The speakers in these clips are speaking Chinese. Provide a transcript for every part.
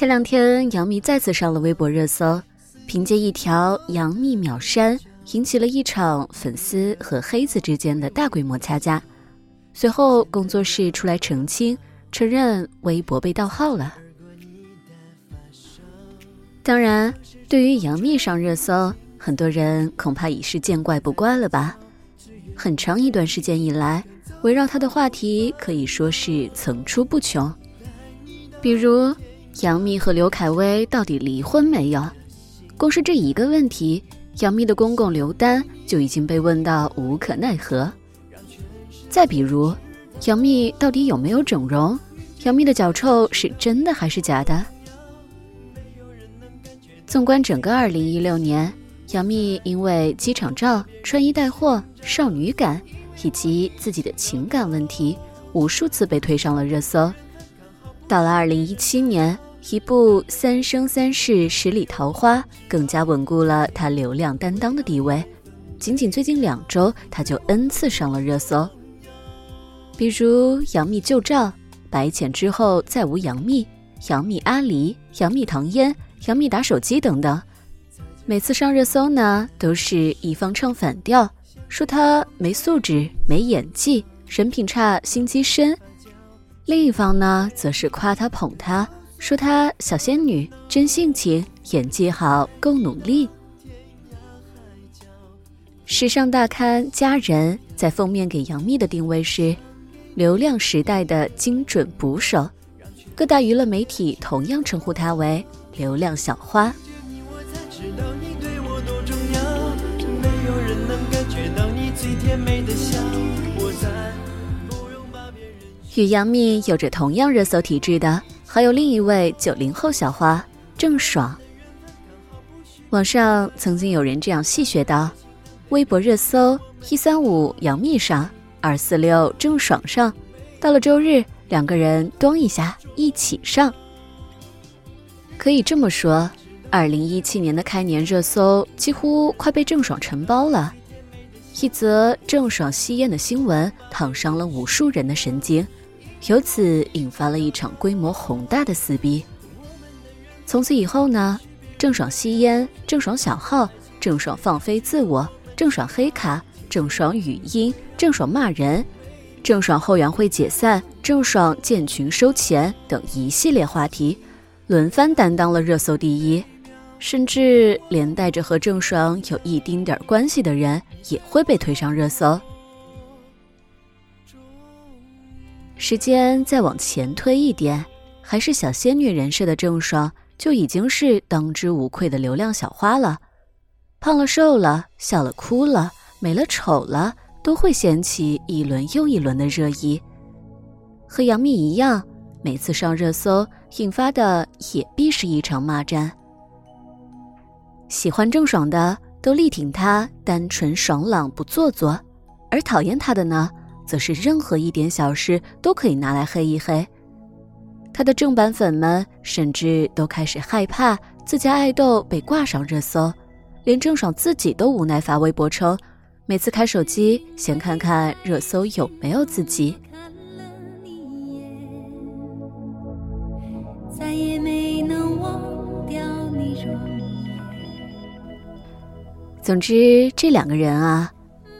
前两天，杨幂再次上了微博热搜，凭借一条“杨幂秒删”，引起了一场粉丝和黑子之间的大规模掐架。随后，工作室出来澄清，承认微博被盗号了。当然，对于杨幂上热搜，很多人恐怕已是见怪不怪了吧？很长一段时间以来，围绕她的话题可以说是层出不穷，比如。杨幂和刘恺威到底离婚没有？光是这一个问题，杨幂的公公刘丹就已经被问到无可奈何。再比如，杨幂到底有没有整容？杨幂的脚臭是真的还是假的？纵观整个2016年，杨幂因为机场照、穿衣带货、少女感以及自己的情感问题，无数次被推上了热搜。到了2017年。一部《三生三世十里桃花》更加稳固了他流量担当的地位。仅仅最近两周，他就 N 次上了热搜。比如杨幂旧照、白浅之后再无杨幂、杨幂阿离、杨幂唐嫣、杨幂打手机等等。每次上热搜呢，都是一方唱反调，说她没素质、没演技、人品差、心机深；另一方呢，则是夸她捧她。说她小仙女真性情，演技好，够努力。时尚大刊《佳人》在封面给杨幂的定位是流量时代的精准捕手，各大娱乐媒体同样称呼她为流量小花。与杨幂有着同样热搜体质的。还有另一位九零后小花郑爽。网上曾经有人这样戏谑道：“微博热搜一三五杨幂上，二四六郑爽上，到了周日两个人咚一下一起上。”可以这么说，二零一七年的开年热搜几乎快被郑爽承包了。一则郑爽吸烟的新闻烫伤了无数人的神经。由此引发了一场规模宏大的撕逼。从此以后呢，郑爽吸烟，郑爽小号，郑爽放飞自我，郑爽黑卡，郑爽语音，郑爽骂人，郑爽后援会解散，郑爽建群收钱等一系列话题，轮番担当了热搜第一，甚至连带着和郑爽有一丁点关系的人也会被推上热搜。时间再往前推一点，还是小仙女人设的郑爽就已经是当之无愧的流量小花了。胖了瘦了，笑了哭了，美了丑了，都会掀起一轮又一轮的热议。和杨幂一样，每次上热搜引发的也必是一场骂战。喜欢郑爽的都力挺她单纯爽朗不做作，而讨厌她的呢？则是任何一点小事都可以拿来黑一黑，他的正版粉们甚至都开始害怕自家爱豆被挂上热搜，连郑爽自己都无奈发微博称，每次开手机先看看热搜有没有自己。再也没能忘掉你容总之，这两个人啊。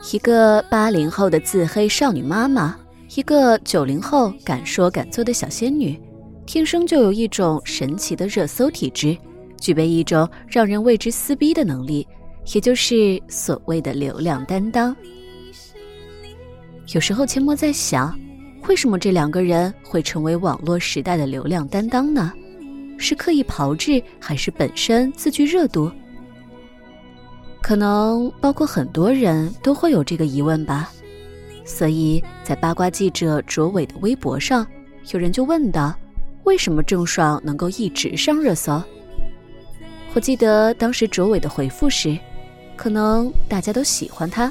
一个八零后的自黑少女妈妈，一个九零后敢说敢做的小仙女，天生就有一种神奇的热搜体质，具备一种让人为之撕逼的能力，也就是所谓的流量担当。有时候阡陌在想，为什么这两个人会成为网络时代的流量担当呢？是刻意炮制，还是本身自具热度？可能包括很多人都会有这个疑问吧，所以在八卦记者卓伟的微博上，有人就问道：“为什么郑爽能够一直上热搜？”我记得当时卓伟的回复是：“可能大家都喜欢他。”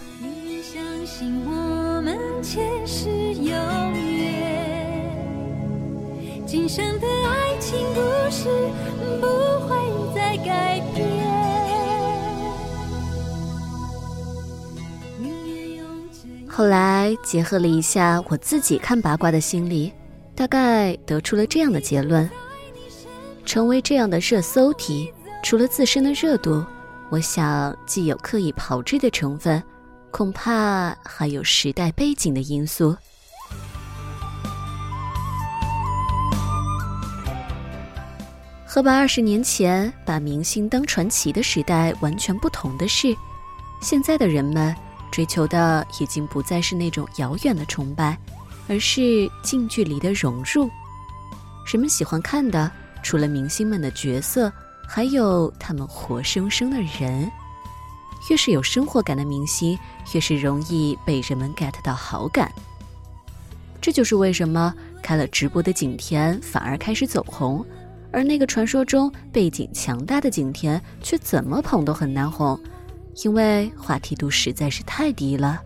今生的爱情故事不会再改变。后来结合了一下我自己看八卦的心理，大概得出了这样的结论：成为这样的热搜题，除了自身的热度，我想既有刻意炮制的成分，恐怕还有时代背景的因素。和把二十年前把明星当传奇的时代完全不同的是，现在的人们追求的已经不再是那种遥远的崇拜，而是近距离的融入。人们喜欢看的，除了明星们的角色，还有他们活生生的人。越是有生活感的明星，越是容易被人们 get 到好感。这就是为什么开了直播的景甜反而开始走红。而那个传说中背景强大的景甜，却怎么捧都很难红，因为话题度实在是太低了。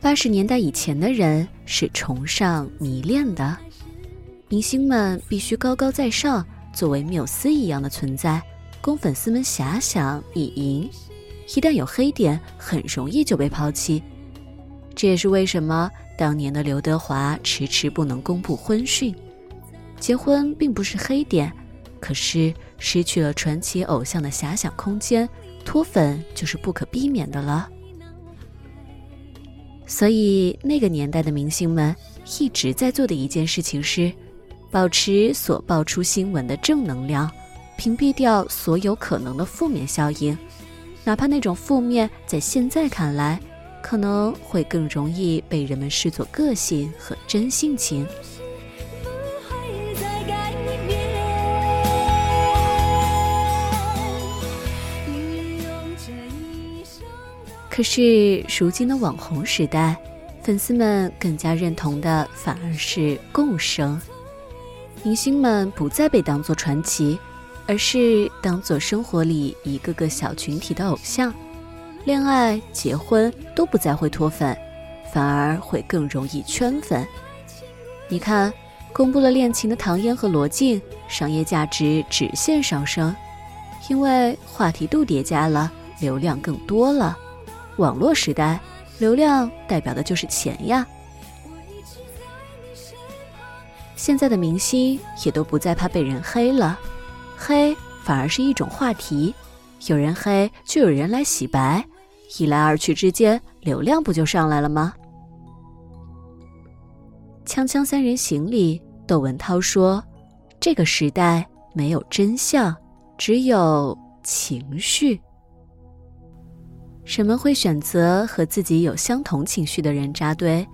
八十年代以前的人是崇尚迷恋的，明星们必须高高在上，作为缪斯一样的存在，供粉丝们遐想以淫。一旦有黑点，很容易就被抛弃。这也是为什么当年的刘德华迟迟不能公布婚讯。结婚并不是黑点，可是失去了传奇偶像的遐想空间，脱粉就是不可避免的了。所以那个年代的明星们一直在做的一件事情是，保持所爆出新闻的正能量，屏蔽掉所有可能的负面效应，哪怕那种负面在现在看来。可能会更容易被人们视作个性和真性情。可是如今的网红时代，粉丝们更加认同的反而是共生。明星们不再被当作传奇，而是当做生活里一个个小群体的偶像。恋爱、结婚都不再会脱粉，反而会更容易圈粉。你看，公布了恋情的唐嫣和罗晋，商业价值直线上升，因为话题度叠加了，流量更多了。网络时代，流量代表的就是钱呀。现在的明星也都不再怕被人黑了，黑反而是一种话题，有人黑就有人来洗白。一来二去之间，流量不就上来了吗？《锵锵三人行》里，窦文涛说：“这个时代没有真相，只有情绪。人们会选择和自己有相同情绪的人扎堆。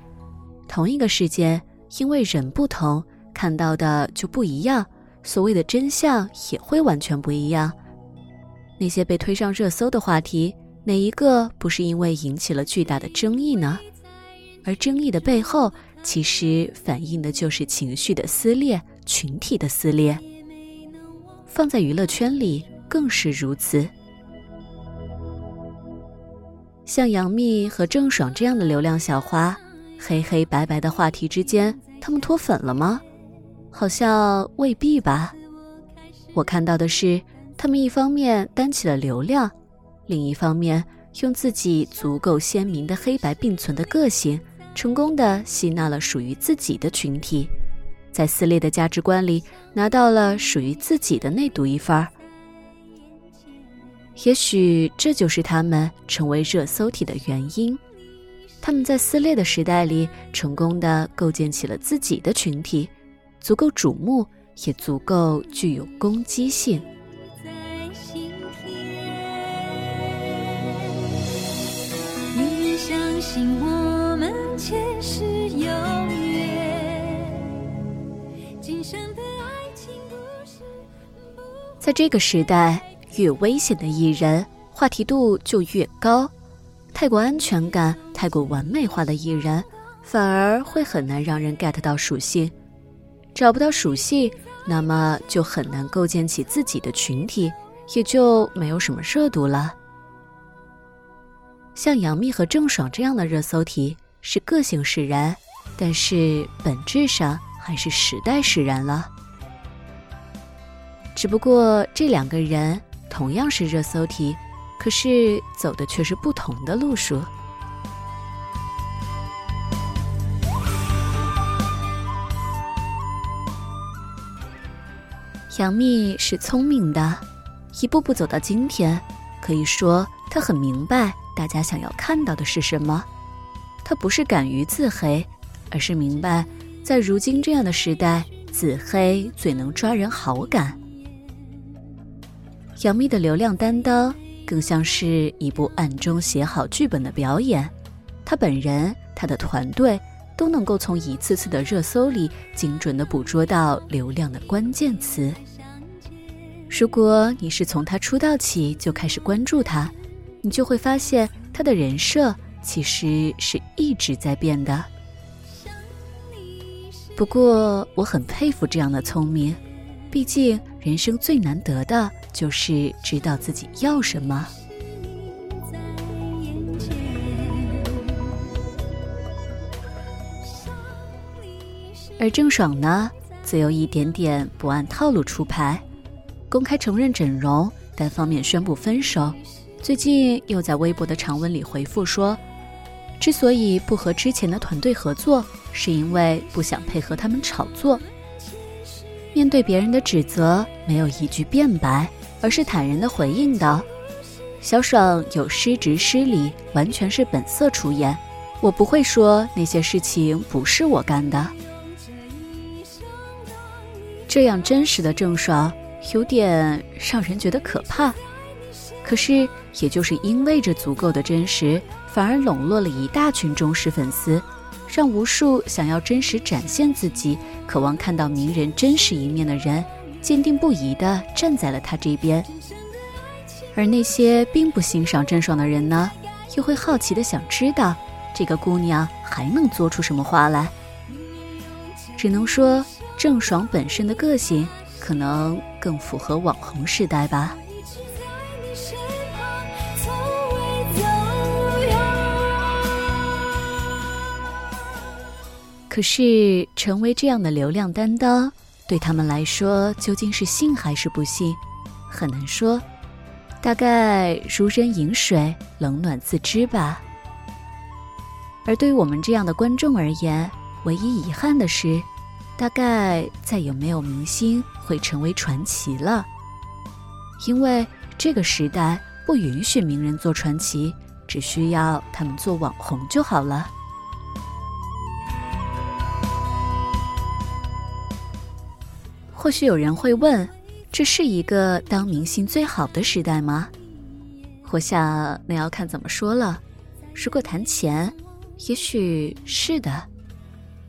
同一个事件，因为人不同，看到的就不一样，所谓的真相也会完全不一样。那些被推上热搜的话题。”哪一个不是因为引起了巨大的争议呢？而争议的背后，其实反映的就是情绪的撕裂、群体的撕裂。放在娱乐圈里更是如此。像杨幂和郑爽这样的流量小花，黑黑白白的话题之间，他们脱粉了吗？好像未必吧。我看到的是，他们一方面担起了流量。另一方面，用自己足够鲜明的黑白并存的个性，成功的吸纳了属于自己的群体，在撕裂的价值观里拿到了属于自己的那独一份儿。也许这就是他们成为热搜体的原因。他们在撕裂的时代里，成功的构建起了自己的群体，足够瞩目，也足够具有攻击性。我们前世有缘，今生的爱情故事。在这个时代，越危险的艺人话题度就越高。太过安全感、太过完美化的艺人，反而会很难让人 get 到属性。找不到属性，那么就很难构建起自己的群体，也就没有什么热度了。像杨幂和郑爽这样的热搜题是个性使然但是本质上还是时代使然了。只不过这两个人同样是热搜题可是走的却是不同的路数。杨幂是聪明的一步步走到今天可以说她很明白大家想要看到的是什么。他不是敢于自黑，而是明白，在如今这样的时代，自黑最能抓人好感。杨幂的流量担当，更像是一部暗中写好剧本的表演。她本人、她的团队都能够从一次次的热搜里精准的捕捉到流量的关键词。如果你是从她出道起就开始关注她，你就会发现他的人设其实是一直在变的。不过我很佩服这样的聪明，毕竟人生最难得的。就是知道自己要什么，而郑爽呢，则有一点点不按套路出牌，公开承认整容，单方面宣布分手。最近又在微博的长文里回复说，之所以不和之前的团队合作，是因为不想配合他们炒作。面对别人的指责，没有一句辩白。而是坦然的回应道：“小爽有失职失礼，完全是本色出演。我不会说那些事情不是我干的。”这样真实的郑爽，有点让人觉得可怕。可是，也就是因为这足够的真实，反而笼络了一大群忠实粉丝，让无数想要真实展现自己、渴望看到名人真实一面的人。坚定不移地站在了他这边，而那些并不欣赏郑爽的人呢，又会好奇地想知道这个姑娘还能做出什么花来。只能说，郑爽本身的个性可能更符合网红时代吧。可是，成为这样的流量担当。对他们来说，究竟是幸还是不幸，很难说。大概如人饮水，冷暖自知吧。而对于我们这样的观众而言，唯一遗憾的是，大概再也没有明星会成为传奇了。因为这个时代不允许名人做传奇，只需要他们做网红就好了。或许有人会问，这是一个当明星最好的时代吗？我想那要看怎么说了。如果谈钱，也许是的；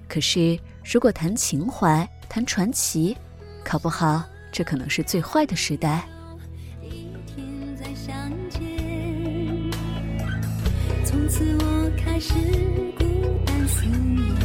可是如果谈情怀、谈传奇，考不好这可能是最坏的时代。从此我开始孤单思念